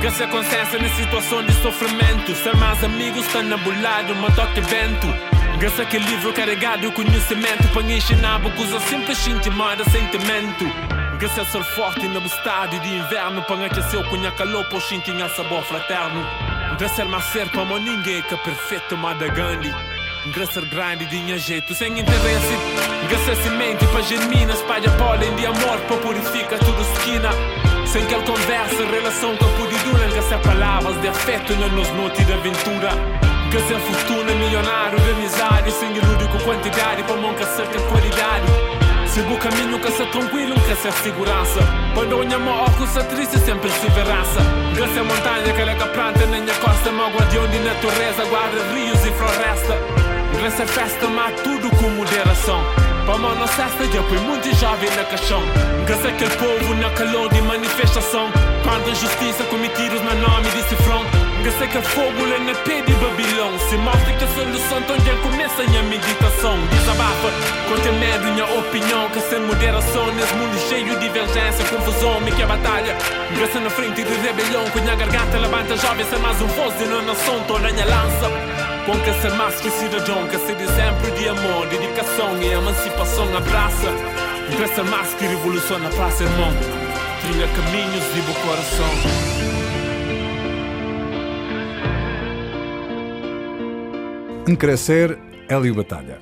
Crescer consciência na situação de sofrimento. Ser mais amigos está nabulado, mas toque vento Graça que livro carregado conhecimento. Para ensinar coisa simples intimada sentimento. Graça ser forte no estado de inverno. Para aquecer o cunha calor Por tinha sabor fraterno. Graça mais ser para mão ninguém que é perfeito Mada Gandhi Graça grande de jeito Sem interesse. Graça semente para germina Espalha pólen de amor Para purificar tudo esquina. Sem que ele conversa, relação com a dura Graça palavras de afeto na nos de aventura Que ser fortuna, milionário de amizade Sem iludir com quantidade Para nunca ser com qualidade. Siga o caminho que ser tranquilo, que ser segurança. Quando olha meu óculos, a triste sempre perseverança Graça a montanha que ela planta na minha costa Meu guardião de natureza, guarda rios e floresta. Graça festa, mas tudo com moderação. Para mão na cesta, já põe muito jovem na caixão. Graça aquele povo na calor de manifestação. Quando a justiça comete tiros no nome de cifrão Graça aquele fogo lá na pé de Babilão Se mostra que a solução então já começa a minha meditação Desabafa, com ter medo minha opinião Que sem moderação nesse mundo cheio de divergência Confusão, me que a batalha Graça na frente de rebelião Com minha garganta levanta jovem Ser mais um voz de não nação, toda minha lança com que ser mais que cidadão, que ser exemplo de amor, dedicação e emancipação abraça. Ser mais que revolução na praça, irmão. Trilha caminhos bom coração. Um crescer, Hélio Batalha.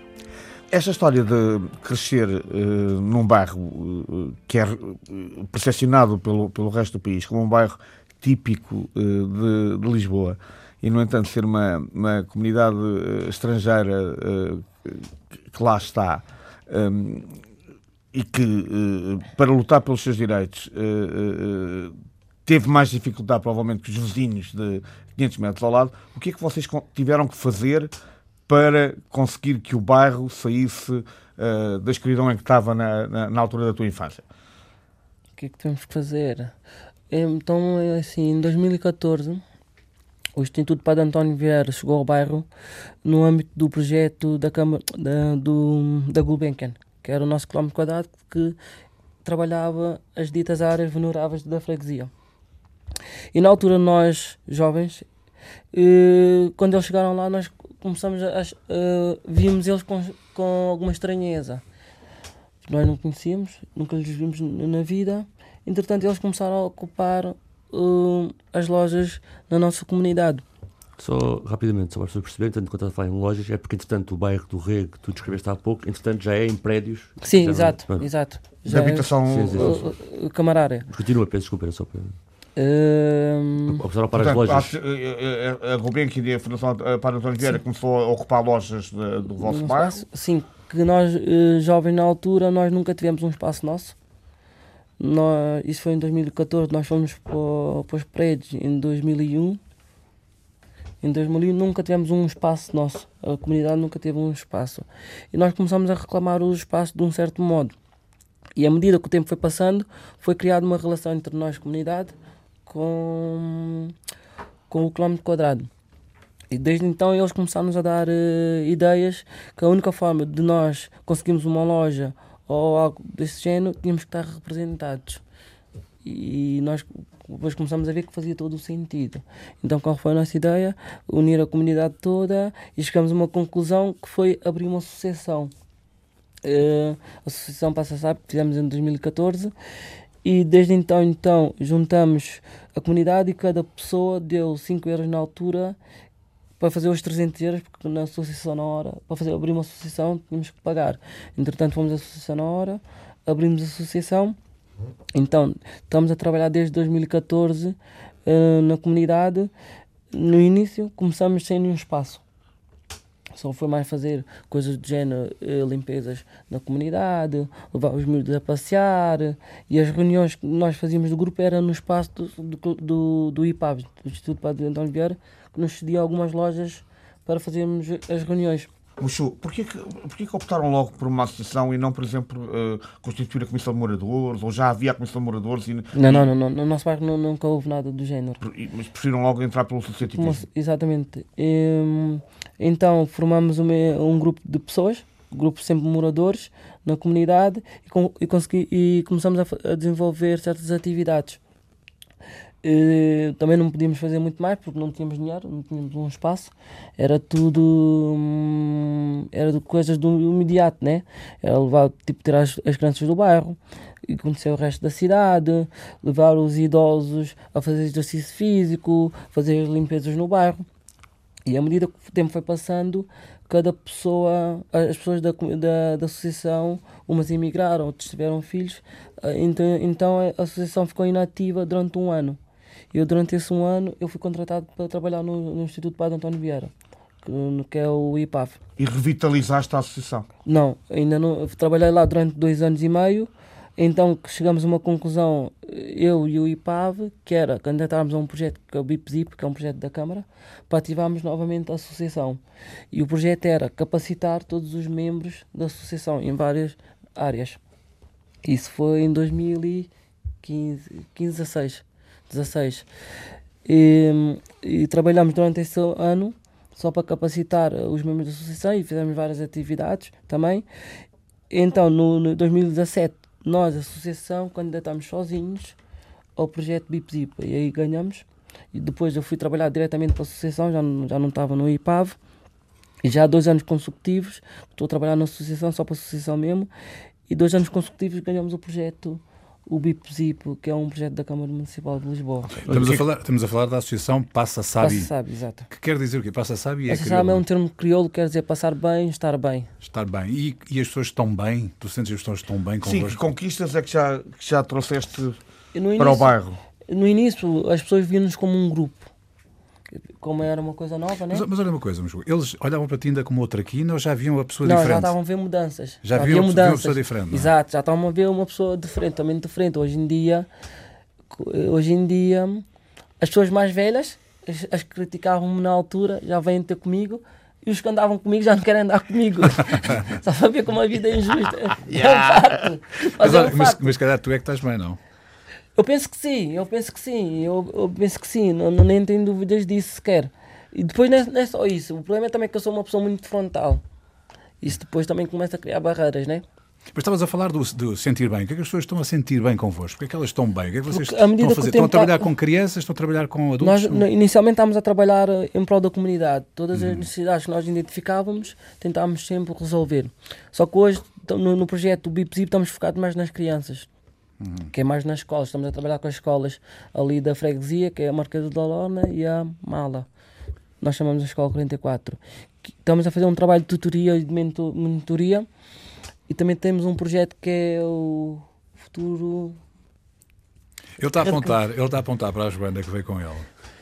Esta história de crescer eh, num bairro eh, que é eh, percepcionado pelo, pelo resto do país como um bairro típico eh, de, de Lisboa e, no entanto, ser uma, uma comunidade estrangeira que lá está e que, para lutar pelos seus direitos, teve mais dificuldade, provavelmente, que os vizinhos de 500 metros ao lado. O que é que vocês tiveram que fazer para conseguir que o bairro saísse uh, da escuridão em que estava na, na, na, altura da tua infância? O que é que temos que fazer? Então, é assim, em 2014, o Instituto Padre António Vieira chegou ao bairro no âmbito do projeto da Câmara da, do, da Gulbenkian, que era o nosso quilómetro quadrado que trabalhava as ditas áreas vulneráveis da freguesia. E na altura nós, jovens, eh, quando eles chegaram lá, nós começamos a, a uh, vimos eles com, com alguma estranheza. Nós não conhecíamos, nunca lhes vimos na vida. Entretanto, eles começaram a ocupar uh, as lojas na nossa comunidade. Só rapidamente, só para perceberem, tanto quanto a falar em lojas, é porque entretanto o bairro do Rego que tu descreveste há pouco, entretanto já é em prédios. Sim, exato, não, exato. Já de habitação é, sim, camarária. Continua, peço desculpa, era só para. Um... Observar para as lojas. A, a Gulbenkian e a Fundação para António Vieira começou a ocupar lojas de, do vosso um bairro? Sim, que nós, eh, jovens na altura, nós nunca tivemos um espaço nosso. Nós, isso foi em 2014, nós fomos para, para os prédios em 2001. Em 2001 nunca tivemos um espaço nosso, a comunidade nunca teve um espaço. E nós começamos a reclamar o espaço de um certo modo. E à medida que o tempo foi passando, foi criada uma relação entre nós, comunidade, com, com o quilómetro quadrado. E desde então eles começaram-nos a dar uh, ideias que a única forma de nós conseguirmos uma loja ou algo desse género, tínhamos que estar representados. E nós depois começamos a ver que fazia todo o sentido. Então, qual foi a nossa ideia? Unir a comunidade toda e chegamos a uma conclusão que foi abrir uma associação. Uh, a Associação Passa Sabe, fizemos em 2014 e desde então, então juntamos a comunidade e cada pessoa deu 5 euros na altura para fazer os 300 euros, porque na associação na hora, para fazer, abrir uma associação, tínhamos que pagar. Entretanto, fomos à associação na hora, abrimos a associação. Então, estamos a trabalhar desde 2014 uh, eh, na comunidade. No início, começamos sem nenhum espaço. Só foi mais fazer coisas do género, eh, limpezas na comunidade, levar os miúdos a passear. E as reuniões que nós fazíamos do grupo era no espaço do, do, do, do IPAB, do Instituto Padre António Vieira, que nos cedia algumas lojas para fazermos as reuniões. Muxu, porquê que, porquê que optaram logo por uma associação e não, por exemplo, uh, constituir a Comissão de Moradores? Ou já havia a Comissão de Moradores? E, não, não, não, não, no nosso bairro nunca houve nada do género. Mas preferiram logo entrar pelo associativismo? Exatamente. E, então formamos um, um grupo de pessoas, grupo sempre moradores, na comunidade e, com, e, consegui, e começamos a, a, desenvolver certas atividades. E, também não podíamos fazer muito mais porque não tínhamos dinheiro, não tínhamos um espaço, era tudo hum, era coisas do imediato, né? Era levar, tipo, tirar as, as crianças do bairro e conhecer o resto da cidade, levar os idosos a fazer exercício físico, fazer limpezas no bairro. E à medida que o tempo foi passando, cada pessoa, as pessoas da, da, da associação, umas emigraram, outras tiveram filhos, eh, então, então a associação ficou inativa durante um ano. Eu, durante esse um ano, eu fui contratado para trabalhar no, no Instituto Padre António Vieira, que, que é o IPAF. E revitalizaste a associação? Não, ainda não. Trabalhei lá durante dois anos e meio então chegamos a uma conclusão, eu e o IPAV, que era candidatarmos a um projeto que é o BIPZIP, que é um projeto da Câmara, para ativarmos novamente a associação. E o projeto era capacitar todos os membros da associação em várias áreas. Isso foi em 2015, 15, 16. 16. E, e trabalhamos durante esse ano só para capacitar os membros da associação e fizemos várias atividades também. Então, no, no 2017, nós, associação, candidatámos sozinhos ao projeto BIPZIP e aí ganhamos. E depois eu fui trabalhar diretamente para a associação, já, já não estava no IPAV. E já há dois anos consecutivos, estou a trabalhar na associação, só para a associação mesmo. E dois anos consecutivos ganhamos o projeto o BIPZIP, que é um projeto da Câmara Municipal de Lisboa. Estamos a falar, estamos a falar da Associação Passa Sabe. Passa Sabe, exato. Que quer dizer o quê? Passa Sabe é Passa Sabe é um termo crioulo que quer dizer passar bem, estar bem. Estar bem. E, e as pessoas estão bem? Tu sentes que as pessoas estão bem com Sim, que conquistas é que já, que já trouxeste início, para o bairro? No início, as pessoas viam-nos como um grupo como era uma coisa nova, né? Mas, mas olha uma coisa, eles olhavam para ti ainda como outra aqui, ou já viam a pessoa não, diferente? Não, já estavam a ver mudanças. Já, já viam, mudanças. uma pessoa diferente? Não? É? Exato, já estavam a ver uma pessoa diferente, totalmente diferente. Hoje em dia, Hoje em dia, as pessoas mais velhas, as, as que criticavam-me na altura, já vêm ter comigo e os que andavam comigo já não querem andar comigo. Só para ver como a vida é injusta. É um facto. Mas, Mas, é um mas calhar tu é que estás bem, não? Eu penso que sim, eu penso que sim, eu, eu penso que sim, não, não- nem tenho dúvidas disso sequer. E depois não é, não é só isso, o problema é também que eu sou uma pessoa muito frontal. Isso depois também começa a criar barreiras, né? Mas estavas a falar do, do sentir bem. O que é que as pessoas estão a sentir bem convosco? Porque é que elas estão bem? O que é que vocês Porque estão a que o fazer? Estão a trabalhar tá- com crianças? Estão a trabalhar com adultos? Nós inicialmente estávamos a trabalhar eh, em prol da comunidade. Todas Uhum. as necessidades que nós identificávamos, tentámos sempre resolver. Só que hoje, no, no projeto do BIPZIP, estamos focados mais nas crianças. Uhum. Que é mais nas escolas. Estamos a trabalhar com as escolas ali da freguesia, que é a Marquesa da Lorna e a Mala. Nós chamamos a Escola 44. Que- Estamos a fazer um trabalho de tutoria e de mento- mentoria. E também temos um projeto que é o futuro Ele está a apontar, ele está a apontar para a Joana que veio com ele,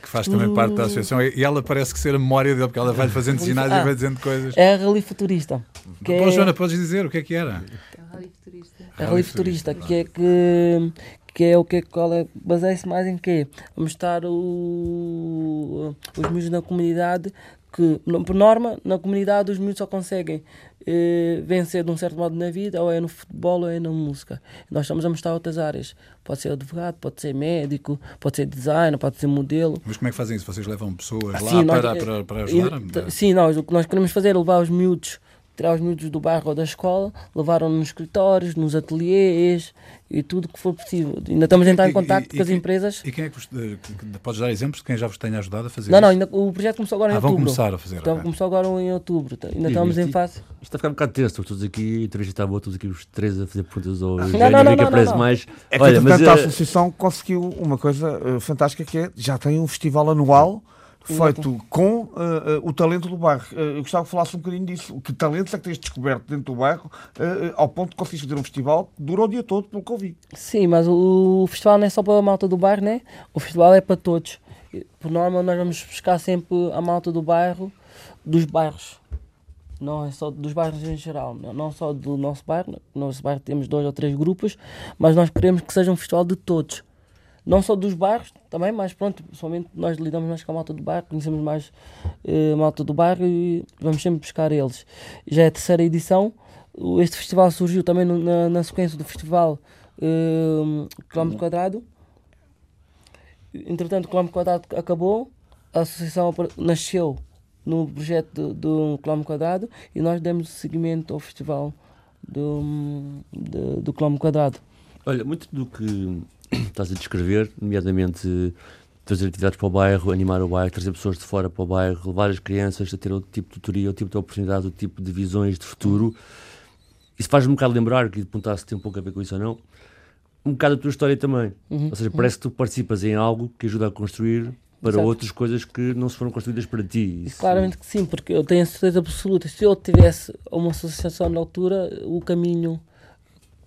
que faz também parte da associação, e e ela parece que ser a memória dele, porque ela vai fazendo sinais e Ah. vai dizendo coisas. É a Rally Futurista. Que Pô, é, Joana, podes dizer o que é que era? a Rally Futurista, que é que, que é o que qual é, baseia-se mais em quê? A mostrar o, os miúdos na comunidade que, por norma, na comunidade os miúdos só conseguem eh, vencer de um certo modo na vida, ou é no futebol ou é na música. Nós estamos a mostrar outras áreas. Pode ser advogado, pode ser médico, pode ser designer, pode ser modelo. Mas como é que fazem isso? Vocês levam pessoas lá Sim, nós- para, para, para E- ajudar? t- Sim, nós, o que nós queremos fazer é levar os miúdos, tirar os miúdos do bairro ou da escola, levar-nos nos escritórios, nos ateliês e tudo que for possível. Ainda estamos a entrar em E- contato e- com as e- empresas. E quem é que vos, eh, podes dar exemplos de quem já vos tenha ajudado a fazer Não, não, isso? ainda, o projeto começou agora em Ah, vão outubro. começar a fazer. Então, ok. começou agora em outubro. Ainda Sim, estamos em isto- fase. Isto está a ficar um bocado tenso, todos aqui, entrevistar vou todos aqui os três a fazer perguntas ao não, Eugénio, não, quem não, aparece não. mais. É que, Olha, mas a eh, associação conseguiu uma coisa eh, fantástica que é já tem um festival anual feito com eh, eh, o talento do bairro. Eh, eu gostava que falasse um bocadinho disso. Que talentos é que tens descoberto dentro do bairro ao ponto de conseguires fazer um festival que dura o dia todo, pelo que eu vi. Sim, mas o, o festival não é só para a malta do bairro, né? O festival é para todos. Por norma, nós vamos buscar sempre a malta do bairro, dos bairros. Não é só dos bairros em geral, não só do nosso bairro. No nosso bairro temos dois ou três grupos, mas nós queremos que seja um festival de todos. Não só dos bairros também, mas pronto, somente nós lidamos mais com a malta do bairro, conhecemos mais eh, a malta do bairro e vamos sempre buscar eles. Já é a terceira edição. Este festival surgiu também na, na sequência do festival eh, Quilómetro Quadrado. Entretanto, o Quilómetro Quadrado acabou, a associação nasceu no projeto do, do Quilómetro Quadrado e nós demos seguimento ao festival do, do, do Quilómetro Quadrado. Olha, muito do que estás a descrever, nomeadamente fazer atividades para o bairro, animar o bairro, trazer pessoas de fora para o bairro, levar as crianças a ter outro tipo de tutoria, outro tipo de oportunidade, outro tipo de visões de futuro. Isso faz-me um bocado lembrar, que perguntar se tem um pouco a ver com isso ou não, um bocado a tua história também. Uhum. Ou seja, parece que tu participas em algo que ajuda a construir para Exato. outras coisas que não se foram construídas para ti. Isso- Claramente que sim, porque eu tenho a certeza absoluta. Se eu tivesse uma associação na altura, o caminho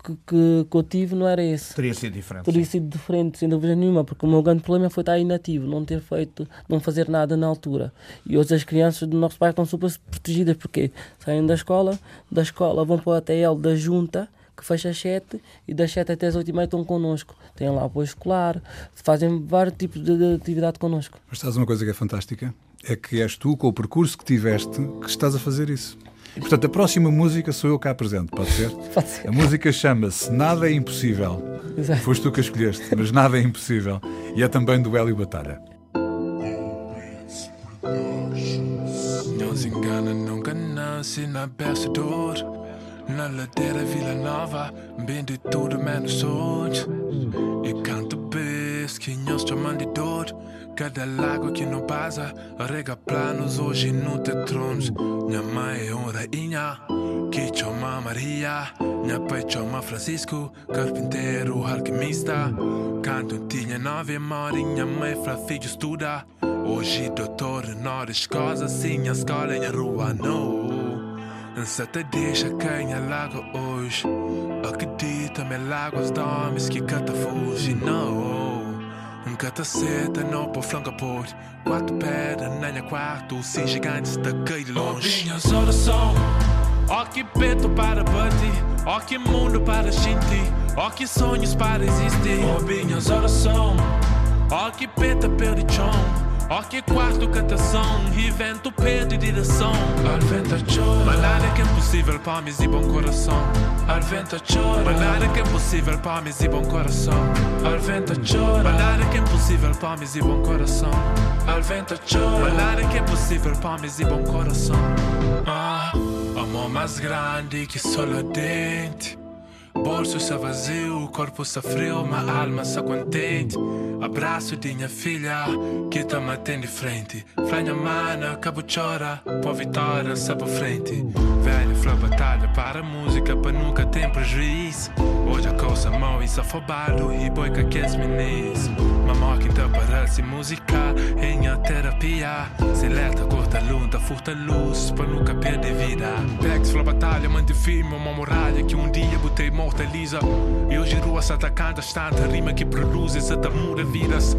que, que, que eu tive não era esse. Teria sido diferente. Teria sido diferente, sem dúvida nenhuma, porque o meu grande problema foi estar inativo, não ter feito, não fazer nada na altura. E hoje as crianças do nosso bairro estão super protegidas, porque saem da escola, da escola vão para o ATL da junta, que fecha às 7, e das 7 até as 8 e meia estão connosco. Têm lá apoio escolar, fazem vários tipos de, de atividade connosco. Mas estás uma coisa que é fantástica, é que és tu, com o percurso que tiveste, que estás a fazer isso. E, portanto, a próxima música sou eu cá presente, pode ser? Pode ser. A música chama-se Nada é Impossível. Exato. Foste tu que a escolheste, mas nada é impossível. E é também do Hélio Batalha. Não se engana, nunca nasce na bastidor. Na ladeira Vila Nova, bem de tudo menos hoje. E canto bes que nós chamam de dor. Cada lago que não passa, rega planos hoje não te tronos. Minha mãe é uma rainha, que chama Maria. Minha pai chama Francisco, carpinteiro, alquimista. Canto tinha nove mãe, minha mãe fala filho estuda. Hoje doutor, na escola, sim, a escola em rua, não. Se te deixa quem é lago hoje Acredita, me láguas dormes que cata não Cata seta, não por flanca por Quatro pedras na minha quarto, se gigantes daquele longe. Minhas horas são Ó que peito para bater, ó que mundo para sentir, ó que sonhos para existir. Ó minhas orações, ó que peta perde chão. Ó que quarto cantação, vento pede direção. Al vento chora, mas que é impossível para e bom coração. Al vento chora, mas que é impossível para e bom coração. Al vento chora, mas que é impossível para e bom coração. Al vento chora, mas que é impossível para e bom coração. Ah, amor mais grande que solo dente. Bolso está vazio, corpo está frio, mas alma está contente. Abraço de minha filha, que tá matando de frente. Franha mana, cabo chora, pô vitória, sabe frente. Velha flor batalha para a música, para nunca ter prejuízo. Hoje a coisa mal e afobado, e boi que aqueles meninos. Mamó que então parece música, em a terapia. Seleta, corta luta, furta luz, para nunca perder vida. Pex, flor batalha, mante firme, uma muralha que um dia botei mortaliza. E hoje rua se atacando, tanta rima que produz essa muda vidas.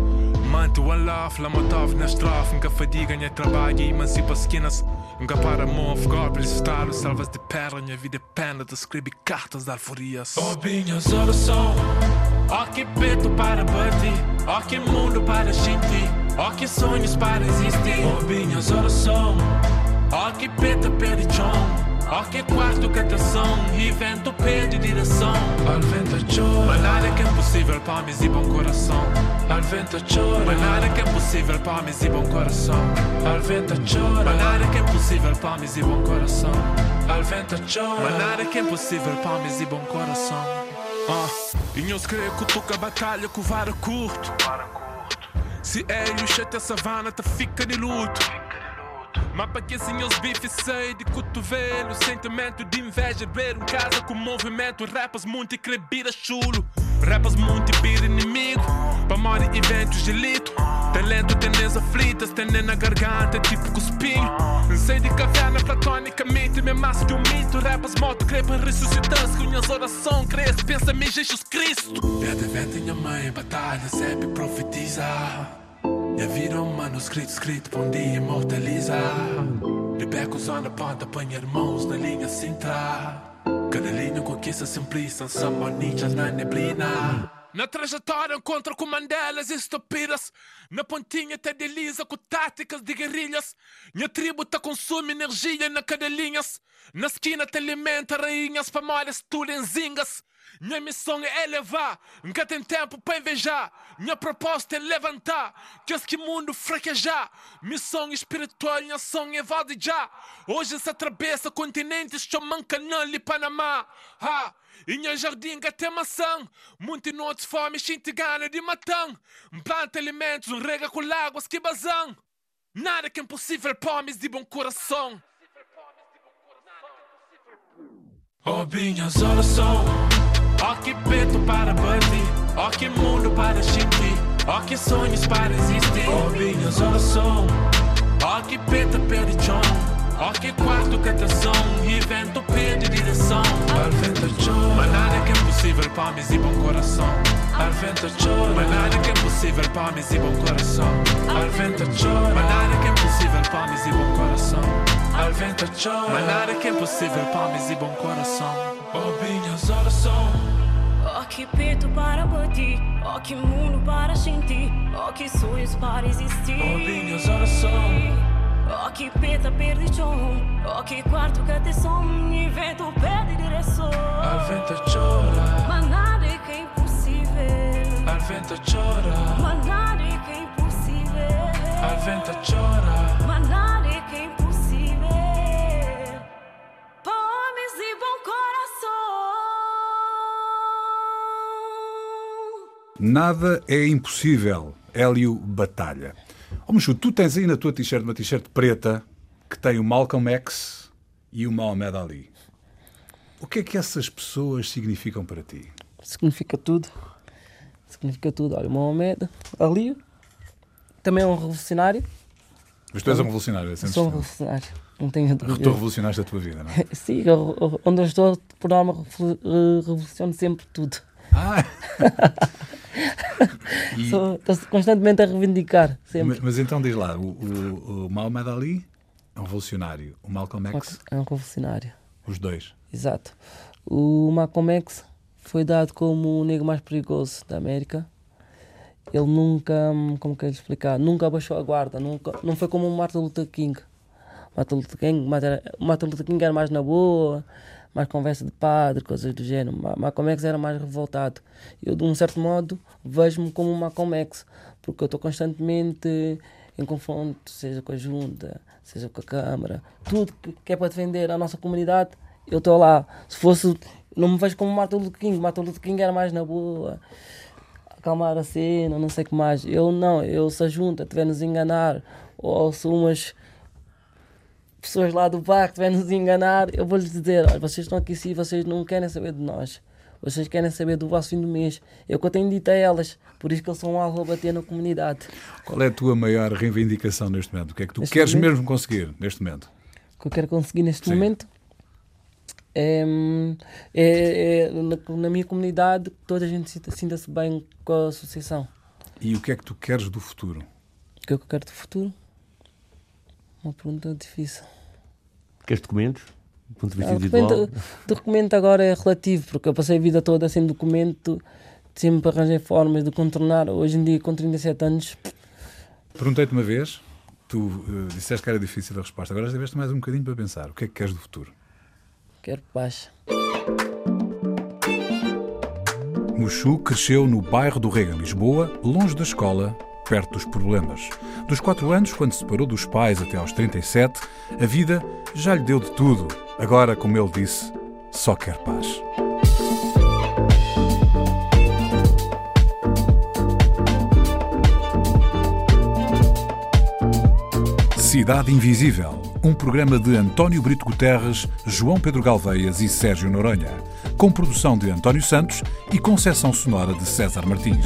Mante one love, la motov na estrofe, nunca fadiga, minha trabalho e emancipa esquinas. Nunca para move, goblins, estalos, salvas de perla, minha vida é pena de escrever cartas de alforias. Oh, minhas orações, oh que peito para bater, oh que mundo para sentir, oh que sonhos para existir. Oh, minhas orações, oh que peito perde chão. Que quarto cantação e vento pede direção. Al vento chora. Mas nada que é impossível para mim e bom coração. Al vento chora. Mas nada que é impossível para mim e bom coração. Al vento chora. Mas nada que é impossível para mim e bom coração. Al vento chora. Mas nada que é impossível para mim e bom coração. Ah, e eu creio que toca batalha com vara curto. Se é e o savana te fica de luto mas para que assim os bifes sei de cotovelo? Sentimento de inveja ver um casa com movimento. Rapas muito e crebira chulo. Rapas muito e inimigo. Para morrer eventos de lito Talento tendência aflitas, tendendo na garganta tipo cuspinho. Sei de caverna platonicamente, me mais que um mito. Rapas moto, crepa ressuscitança Com minhas orações, cresce, pensa em Jesus Cristo. Verde vento minha mãe, batalha, sempre profetiza é um manuscrito escrito pra um dia imortalizar. De becos na ponta, apanha irmãos na linha Sintra. Cada linha conquista simplista, samba ninjas na neblina. Na trajetória encontro com Mandelas e estupidas Na pontinha te delisa com táticas de guerrilhas Minha tribo te consome energia na cadelinhas Na esquina te alimenta rainhas famosas tudo em zingas minha missão é elevar, nunca tem tempo para invejar. Minha proposta é levantar, que esse mundo fraquejar. Missão espiritual, minha ação é já. Hoje se atravessa continentes, chamam canal e Panamá. Ha! E minha jardim tem maçã, muito noite fome, xinte gana de matão. Planta alimentos, rega com águas que bazão. Nada que é impossível para homens de bom coração. Oh, minhas orações. Ó que peito para bater, ó que mundo para sentir, ó que sonhos para existir. Ó minhas orações, ó que peito perde chão, ó que quarto cantação e vento pede direção. Al vento mas nada que é impossível para mim e bom coração. Al vento mas nada que é impossível para mim e bom coração. Al vento mas nada que é impossível para mim e bom coração. Al vento mas nada que é impossível para mim e bom coração. Minhas orações. Oh, que peito para bater, oh, que mundo para sentir, oh, que sonhos para existir. Oh, minhas orações. Oh, que peta perde chão, oh, que quarto que te som, e vento perde direção. Al vento chora, mas nada é que é impossível. Al vento chora, mas nada é que é impossível. Al vento chora, mas nada Nada é impossível. Hélio Batalha. Ó, oh, tu tens aí na tua t-shirt uma t-shirt preta que tem o Malcolm X e o Muhammad Ali. O que é que essas pessoas significam para ti? Significa tudo. Significa tudo. Olha, o Muhammad Ali também é um revolucionário. Mas tu és um revolucionário, é Sou um revolucionário. Não tenho dúvida. Tu revolucionaste a tua vida, não é? Sim, eu, onde eu estou, por norma, revoluciono sempre tudo. Ah! Estou constantemente a reivindicar. Sempre. Mas, mas, então diz lá: o, o, o Muhammad Ali é um revolucionário, o Malcolm X é um revolucionário. Os dois. Exato. O Malcolm X foi dado como o negro mais perigoso da América. Ele nunca, hum, como que eu lhe explicar, nunca abaixou a guarda, nunca, não foi como o Martin Luther King. Martin Luther King, Martin Martin Luther King era mais na boa, mais conversa de padre, coisas do género. Ma- Malcolm era mais revoltado. Eu, de um certo modo, vejo-me como um Malcolm porque eu estou constantemente em confronto, seja com a junta, seja com a Câmara, tudo que é para defender a nossa comunidade, eu estou lá. Se fosse, não me vejo como Martin Luther King. Martin Luther King era mais na boa, acalmar a cena, não sei o que mais. Eu não, eu se a junta estiver nos enganar, ou se umas pessoas lá do bairro estiverem nos enganar, eu vou-lhes dizer, olha, vocês estão aqui sim, vocês não querem saber de nós. Vocês querem saber do vosso fim do mês. É o que eu tenho dito a elas. Por isso que eles são um alvo a bater na comunidade. Qual é a tua maior reivindicação neste momento? O que é que tu Neste queres momento? mesmo conseguir neste momento? O que eu quero conseguir neste Sim. momento é, é- é na, na minha comunidade toda a gente sinta- sinta-se bem com a associação. E o que é que tu queres do futuro? O que é que eu quero do futuro? Uma pergunta difícil. Queres documentos? Do ponto de vista Ah, individual? documento, documento agora é relativo, porque eu passei a vida toda sem documento, sempre arranjei formas de contornar. Hoje em dia, com 37 anos, Perguntei-te uma vez, tu eh, disseste que era difícil a resposta, agora já tiveste mais um bocadinho para pensar. O que é que queres do futuro? quero paz. Mushu cresceu no bairro do Rega, Lisboa, longe da escola, perto dos problemas. Dos 4 anos, quando se separou dos pais até aos 37, a vida já lhe deu de tudo. Agora, como ele disse, só quer paz. Cidade Invisível, um programa de António Brito Guterres, João Pedro Galveias e Sérgio Noronha, com produção de António Santos e concessão sonora de César Martins.